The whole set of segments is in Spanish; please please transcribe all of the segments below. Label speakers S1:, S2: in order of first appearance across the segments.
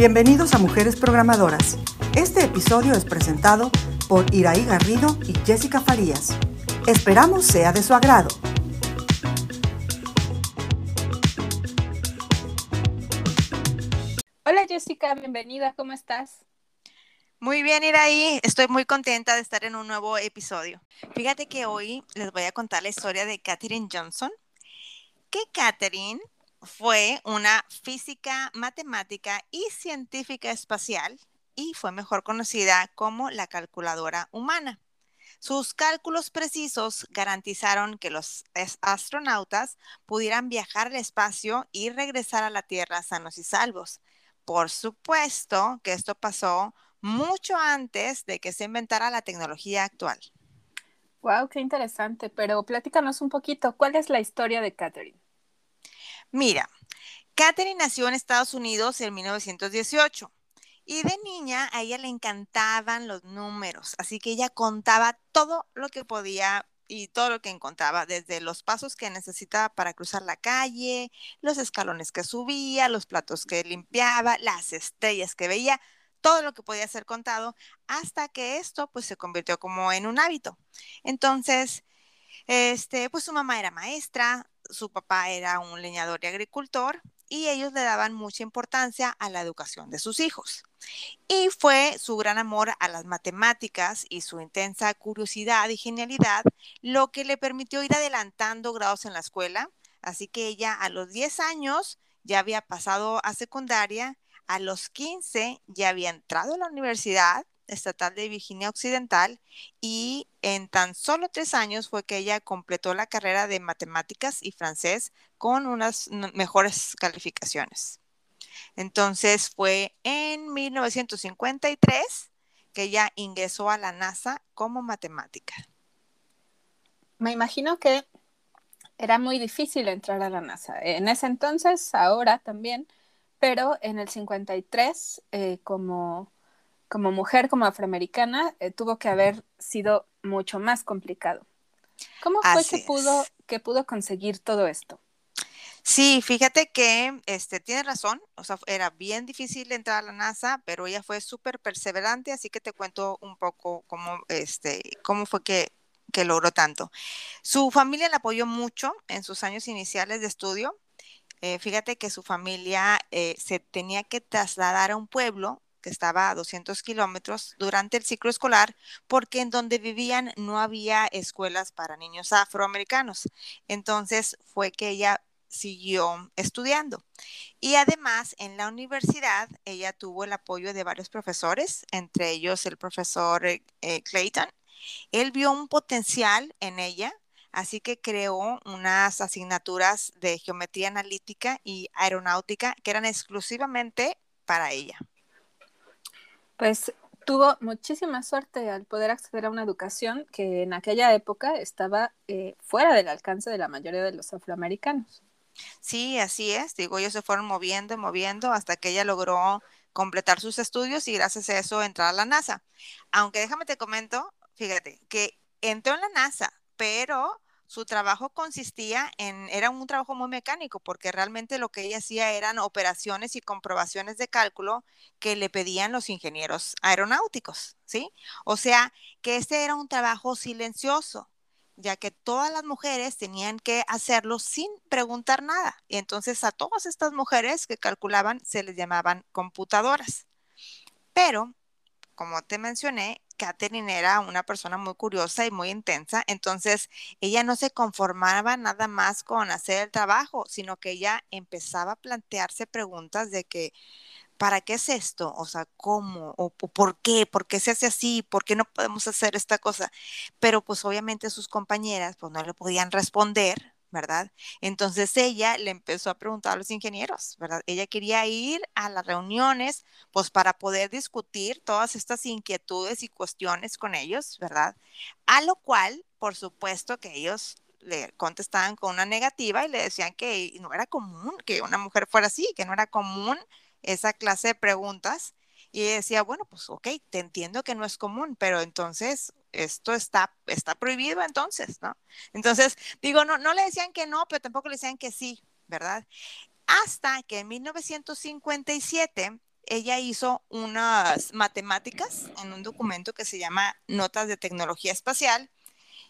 S1: Bienvenidos a Mujeres Programadoras. Este episodio es presentado por Iraí Garrido y Jessica Farías. Esperamos sea de su agrado.
S2: Hola Jessica, bienvenida, ¿cómo estás?
S3: Muy bien, Iraí. Estoy muy contenta de estar en un nuevo episodio. Fíjate que hoy les voy a contar la historia de Katherine Johnson. Que Katherine fue una física, matemática y científica espacial y fue mejor conocida como la calculadora humana. Sus cálculos precisos garantizaron que los astronautas pudieran viajar al espacio y regresar a la Tierra sanos y salvos. Por supuesto que esto pasó mucho antes de que se inventara la tecnología actual.
S2: Wow, qué interesante. Pero platícanos un poquito, ¿cuál es la historia de Catherine?
S3: Mira, Catherine nació en Estados Unidos en 1918 y de niña a ella le encantaban los números, así que ella contaba todo lo que podía y todo lo que encontraba, desde los pasos que necesitaba para cruzar la calle, los escalones que subía, los platos que limpiaba, las estrellas que veía, todo lo que podía ser contado, hasta que esto pues se convirtió como en un hábito. Entonces, este, pues su mamá era maestra, su papá era un leñador y agricultor, y ellos le daban mucha importancia a la educación de sus hijos. Y fue su gran amor a las matemáticas y su intensa curiosidad y genialidad lo que le permitió ir adelantando grados en la escuela. Así que ella a los 10 años ya había pasado a secundaria, a los 15 ya había entrado a la universidad estatal de Virginia Occidental y en tan solo tres años fue que ella completó la carrera de matemáticas y francés con unas mejores calificaciones. Entonces fue en 1953 que ella ingresó a la NASA como matemática.
S2: Me imagino que era muy difícil entrar a la NASA. En ese entonces, ahora también, pero en el 53, eh, como como mujer, como afroamericana, eh, tuvo que haber sido mucho más complicado. ¿Cómo fue que pudo, que pudo conseguir todo esto?
S3: Sí, fíjate que este, tiene razón, o sea, era bien difícil entrar a la NASA, pero ella fue súper perseverante, así que te cuento un poco cómo, este, cómo fue que, que logró tanto. Su familia la apoyó mucho en sus años iniciales de estudio. Eh, fíjate que su familia eh, se tenía que trasladar a un pueblo que estaba a 200 kilómetros durante el ciclo escolar, porque en donde vivían no había escuelas para niños afroamericanos. Entonces fue que ella siguió estudiando. Y además, en la universidad, ella tuvo el apoyo de varios profesores, entre ellos el profesor eh, Clayton. Él vio un potencial en ella, así que creó unas asignaturas de geometría analítica y aeronáutica que eran exclusivamente para ella.
S2: Pues tuvo muchísima suerte al poder acceder a una educación que en aquella época estaba eh, fuera del alcance de la mayoría de los afroamericanos.
S3: Sí, así es. Digo, ellos se fueron moviendo y moviendo hasta que ella logró completar sus estudios y gracias a eso entrar a la NASA. Aunque déjame te comento, fíjate, que entró en la NASA, pero su trabajo consistía en, era un trabajo muy mecánico, porque realmente lo que ella hacía eran operaciones y comprobaciones de cálculo que le pedían los ingenieros aeronáuticos, ¿sí? O sea, que ese era un trabajo silencioso, ya que todas las mujeres tenían que hacerlo sin preguntar nada. Y entonces a todas estas mujeres que calculaban se les llamaban computadoras. Pero, como te mencioné, Catherine era una persona muy curiosa y muy intensa, entonces ella no se conformaba nada más con hacer el trabajo, sino que ella empezaba a plantearse preguntas de que, ¿para qué es esto? O sea, ¿cómo? ¿O por qué? ¿Por qué se hace así? ¿Por qué no podemos hacer esta cosa? Pero pues obviamente sus compañeras pues no le podían responder, ¿verdad? Entonces ella le empezó a preguntar a los ingenieros, ¿verdad? Ella quería ir a las reuniones, pues para poder discutir todas estas inquietudes y cuestiones con ellos, ¿verdad? A lo cual, por supuesto que ellos le contestaban con una negativa y le decían que no era común que una mujer fuera así, que no era común esa clase de preguntas. Y decía, bueno, pues ok, te entiendo que no es común, pero entonces esto está, está prohibido entonces, ¿no? Entonces, digo, no, no le decían que no, pero tampoco le decían que sí, ¿verdad? Hasta que en 1957 ella hizo unas matemáticas en un documento que se llama Notas de Tecnología Espacial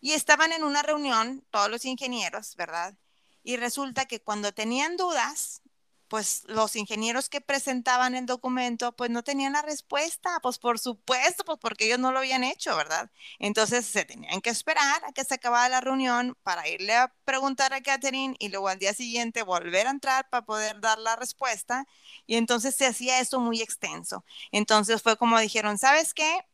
S3: y estaban en una reunión todos los ingenieros, ¿verdad? Y resulta que cuando tenían dudas, pues los ingenieros que presentaban el documento, pues no tenían la respuesta, pues por supuesto, pues porque ellos no lo habían hecho, ¿verdad? Entonces se tenían que esperar a que se acabara la reunión para irle a preguntar a Catherine y luego al día siguiente volver a entrar para poder dar la respuesta. Y entonces se hacía esto muy extenso. Entonces fue como dijeron, ¿sabes qué?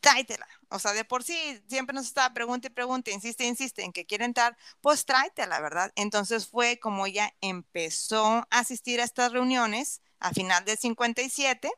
S3: tráetela. O sea, de por sí siempre nos estaba pregunta y pregunta, insiste, insiste en que quiere entrar, pues tráetela, ¿verdad? Entonces fue como ella empezó a asistir a estas reuniones a final del 57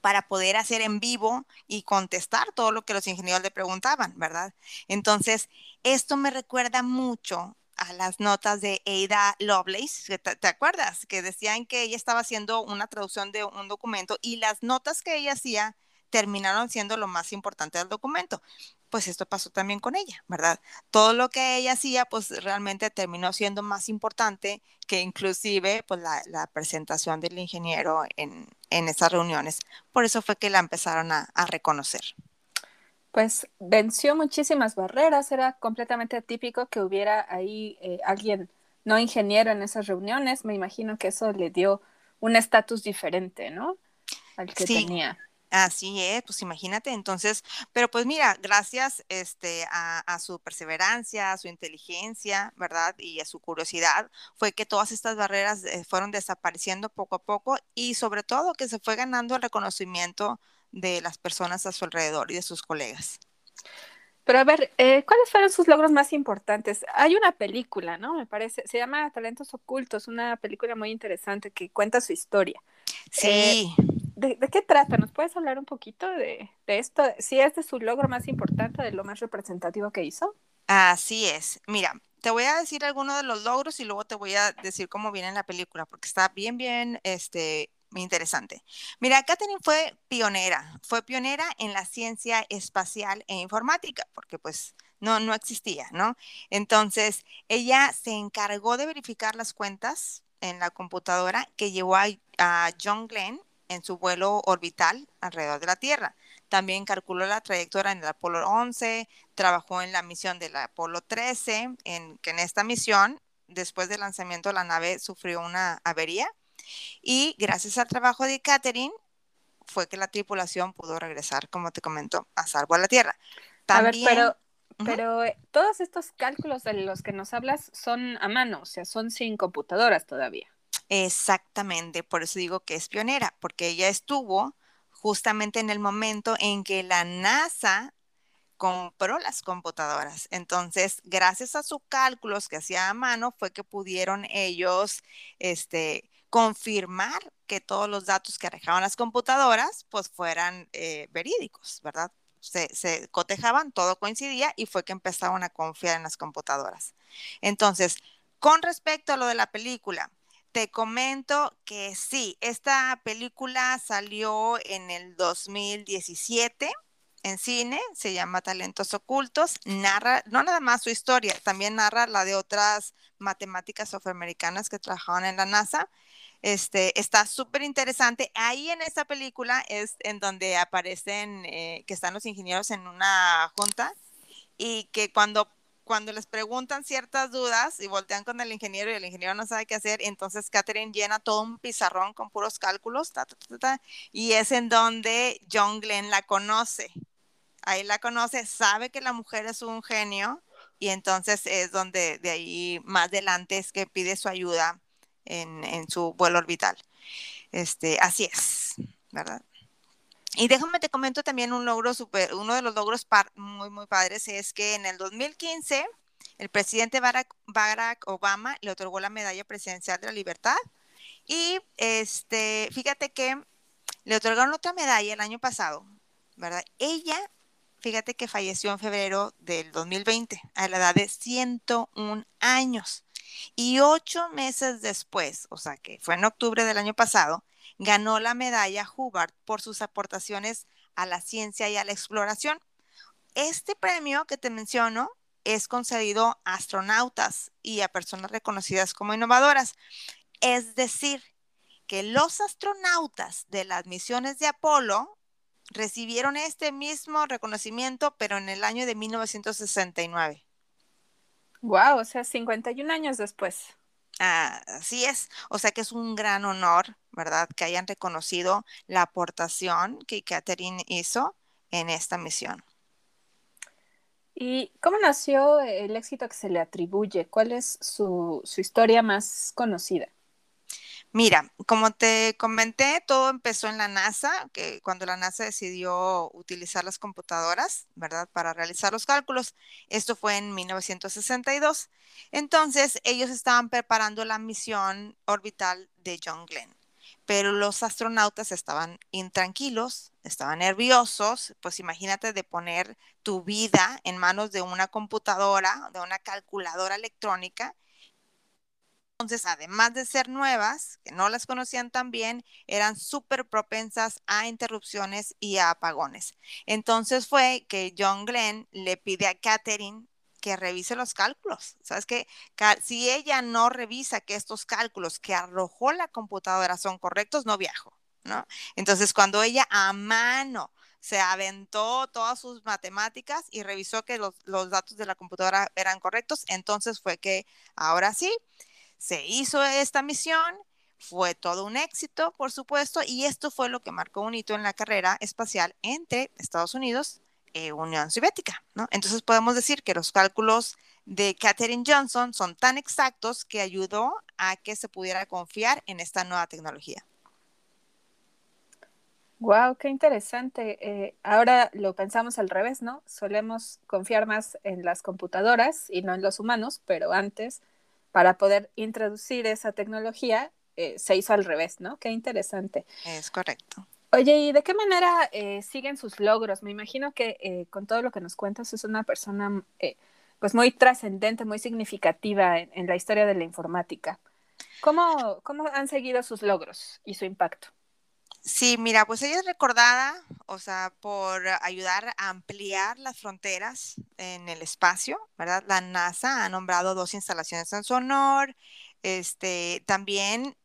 S3: para poder hacer en vivo y contestar todo lo que los ingenieros le preguntaban, ¿verdad? Entonces, esto me recuerda mucho a las notas de Ada Lovelace, ¿te, ¿te, acuerdas? Que decían que ella estaba haciendo una traducción de un documento y las notas que ella hacía terminaron siendo lo más importante del documento. Pues esto pasó también con ella, ¿verdad? Todo lo que ella hacía, pues realmente terminó siendo más importante que inclusive pues, la, presentación del ingeniero en, en, esas reuniones. Por eso fue que la empezaron a, reconocer.
S2: Pues venció muchísimas barreras, era completamente típico que hubiera ahí eh, alguien no ingeniero en esas reuniones. Me imagino que eso le dio un estatus diferente, ¿no? Al que tenía.
S3: Así es, pues imagínate, entonces, pero pues mira, gracias este, a, su perseverancia, a su inteligencia, ¿verdad? Y a su curiosidad, fue que todas estas barreras eh, fueron desapareciendo poco a poco y sobre todo que se fue ganando el reconocimiento de las personas a su alrededor y de sus colegas.
S2: Pero a ver, eh, ¿cuáles fueron sus logros más importantes? Hay una película, ¿no? Me parece, se llama Talentos Ocultos, una película muy interesante que cuenta su historia.
S3: Sí.
S2: Eh, ¿de, qué trata? ¿Nos puedes hablar un poquito de, esto? Si es su logro más importante, de lo más representativo que hizo.
S3: Así es. Mira, te voy a decir algunos de los logros y luego te voy a decir cómo viene en la película, porque está bien, bien, este, interesante. Mira, Katherine fue pionera, fue pionera en la ciencia espacial e informática, porque pues no, no existía, ¿no? Entonces, ella se encargó de verificar las cuentas en la computadora que llevó a John Glenn en su vuelo orbital alrededor de la Tierra. También calculó la trayectoria en el Apolo 11, trabajó en la misión del Apolo 13, en que en esta misión, después del lanzamiento, la nave sufrió una avería y gracias al trabajo de Catherine fue que la tripulación pudo regresar, como te comento, a salvo a la Tierra.
S2: También, a ver, pero, pero eh, todos estos cálculos de los que nos hablas son a mano, o sea, son sin computadoras todavía.
S3: Exactamente, por eso digo que es pionera, porque ella estuvo justamente en el momento en que la NASA compró las computadoras. Entonces, gracias a sus cálculos que hacía a mano, fue que pudieron ellos este, confirmar que todos los datos que arrojaban las computadoras, pues fueran eh, verídicos, ¿verdad? Se, se cotejaban, todo coincidía y fue que empezaron a confiar en las computadoras. Entonces, con respecto a lo de la película, te comento que sí, esta película salió en el 2017 en cine, se llama Talentos Ocultos, narra no nada más su historia, también narra la de otras matemáticas afroamericanas que trabajaban en la NASA. Este, está súper interesante. Ahí en esta película es en donde aparecen eh, que están los ingenieros en una junta y que cuando cuando les preguntan ciertas dudas y voltean con el ingeniero y el ingeniero no sabe qué hacer, entonces Catherine llena todo un pizarrón con puros cálculos, y es en donde John Glenn la conoce. Ahí la conoce, sabe que la mujer es un genio y entonces es donde de ahí más adelante es que pide su ayuda en, en su vuelo orbital. Este, así es, ¿verdad? Y déjame te comento también un logro super, uno de los logros muy, muy padres es que en el 2015 el presidente Barack, Barack, Obama le otorgó la medalla presidencial de la libertad y este, fíjate que le otorgaron otra medalla el año pasado, ¿verdad? Ella, fíjate que falleció en febrero del 2020 a la edad de 101 años. Y ocho meses después, o sea que fue en octubre del año pasado, ganó la medalla Hubbard por sus aportaciones a la ciencia y a la exploración. Este premio que te menciono es concedido a astronautas y a personas reconocidas como innovadoras. Es decir, que los astronautas de las misiones de Apolo recibieron este mismo reconocimiento, pero en el año de 1969.
S2: Wow, o sea, 51 años después.
S3: Ah, así es, o sea que es un gran honor, ¿verdad? Que hayan reconocido la aportación que Catherine hizo en esta misión.
S2: ¿Y cómo nació el éxito que se le atribuye? ¿Cuál es su, su historia más conocida?
S3: Mira, como te comenté, todo empezó en la NASA, que cuando la NASA decidió utilizar las computadoras, ¿verdad? Para realizar los cálculos. Esto fue en 1962. Entonces, ellos estaban preparando la misión orbital de John Glenn, pero los astronautas estaban intranquilos, estaban nerviosos, pues imagínate de poner tu vida en manos de una computadora, de una calculadora electrónica entonces, además de ser nuevas, que no las conocían tan bien, eran súper propensas a interrupciones y a apagones. Entonces fue que John Glenn le pide a Catherine que revise los cálculos. ¿Sabes que Si ella no revisa que estos cálculos que arrojó la computadora son correctos, no viajo, ¿no? Entonces, cuando ella a mano se aventó todas sus matemáticas y revisó que los, los datos de la computadora eran correctos, entonces fue que ahora sí, se hizo esta misión, fue todo un éxito, por supuesto, y esto fue lo que marcó un hito en la carrera espacial entre Estados Unidos y Unión Soviética, ¿no? Entonces podemos decir que los cálculos de Katherine Johnson son tan exactos que ayudó a que se pudiera confiar en esta nueva tecnología.
S2: Wow, qué interesante. Eh, ahora lo pensamos al revés, ¿no? Solemos confiar más en las computadoras y no en los humanos, pero antes para poder introducir esa tecnología, eh, se hizo al revés, ¿no? Qué interesante.
S3: Es correcto.
S2: Oye, ¿y de qué manera eh, siguen sus logros? Me imagino que eh, con todo lo que nos cuentas es una persona pues muy trascendente, muy significativa en, la historia de la informática. ¿Cómo, ¿Cómo han seguido sus logros y su impacto?
S3: Sí, mira, pues ella es recordada, o sea, por ayudar a ampliar las fronteras en el espacio, ¿verdad? La NASA ha nombrado dos instalaciones en su honor. Este, también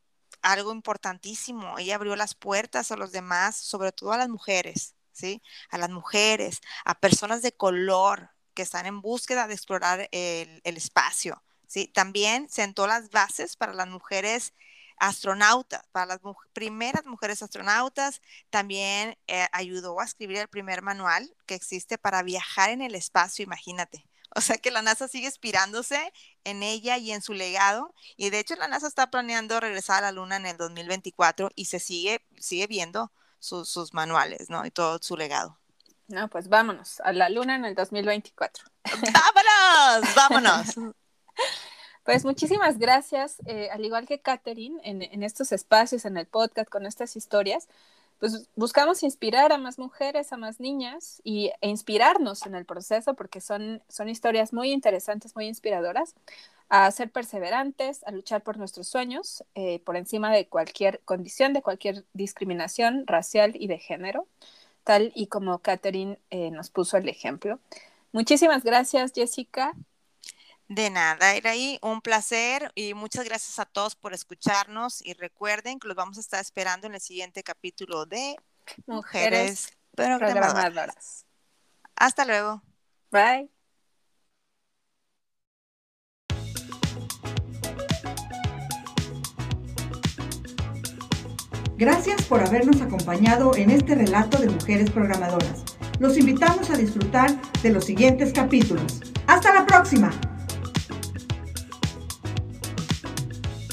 S3: algo importantísimo, ella abrió las puertas a los demás, sobre todo a las mujeres, ¿sí? A las mujeres, a personas de color que están en búsqueda de explorar el, espacio, ¿sí? También sentó las bases para las mujeres astronautas, para las primeras mujeres astronautas, también eh, ayudó a escribir el primer manual que existe para viajar en el espacio, imagínate. O sea que la NASA sigue inspirándose en ella y en su legado. Y de hecho la NASA está planeando regresar a la Luna en el 2024 y se sigue, sigue viendo sus manuales, ¿no? Y todo su legado.
S2: No, pues vámonos a la Luna en el 2024.
S3: ¡Vámonos! ¡Vámonos!
S2: Pues muchísimas gracias, eh, al igual que Katherine, en, estos espacios, en el podcast, con estas historias, pues buscamos inspirar a más mujeres, a más niñas y, e inspirarnos en el proceso porque son, son historias muy interesantes, muy inspiradoras, a ser perseverantes, a luchar por nuestros sueños, eh, por encima de cualquier condición, de cualquier discriminación racial y de género, tal y como Katherine eh, nos puso el ejemplo. Muchísimas gracias, Jessica.
S3: De nada, ahí un placer y muchas gracias a todos por escucharnos y recuerden que los vamos a estar esperando en el siguiente capítulo de Mujeres, Programadoras. Hasta luego.
S2: Bye.
S1: Gracias por habernos acompañado en este relato de Mujeres Programadoras. Los invitamos a disfrutar de los siguientes capítulos. ¡Hasta la próxima!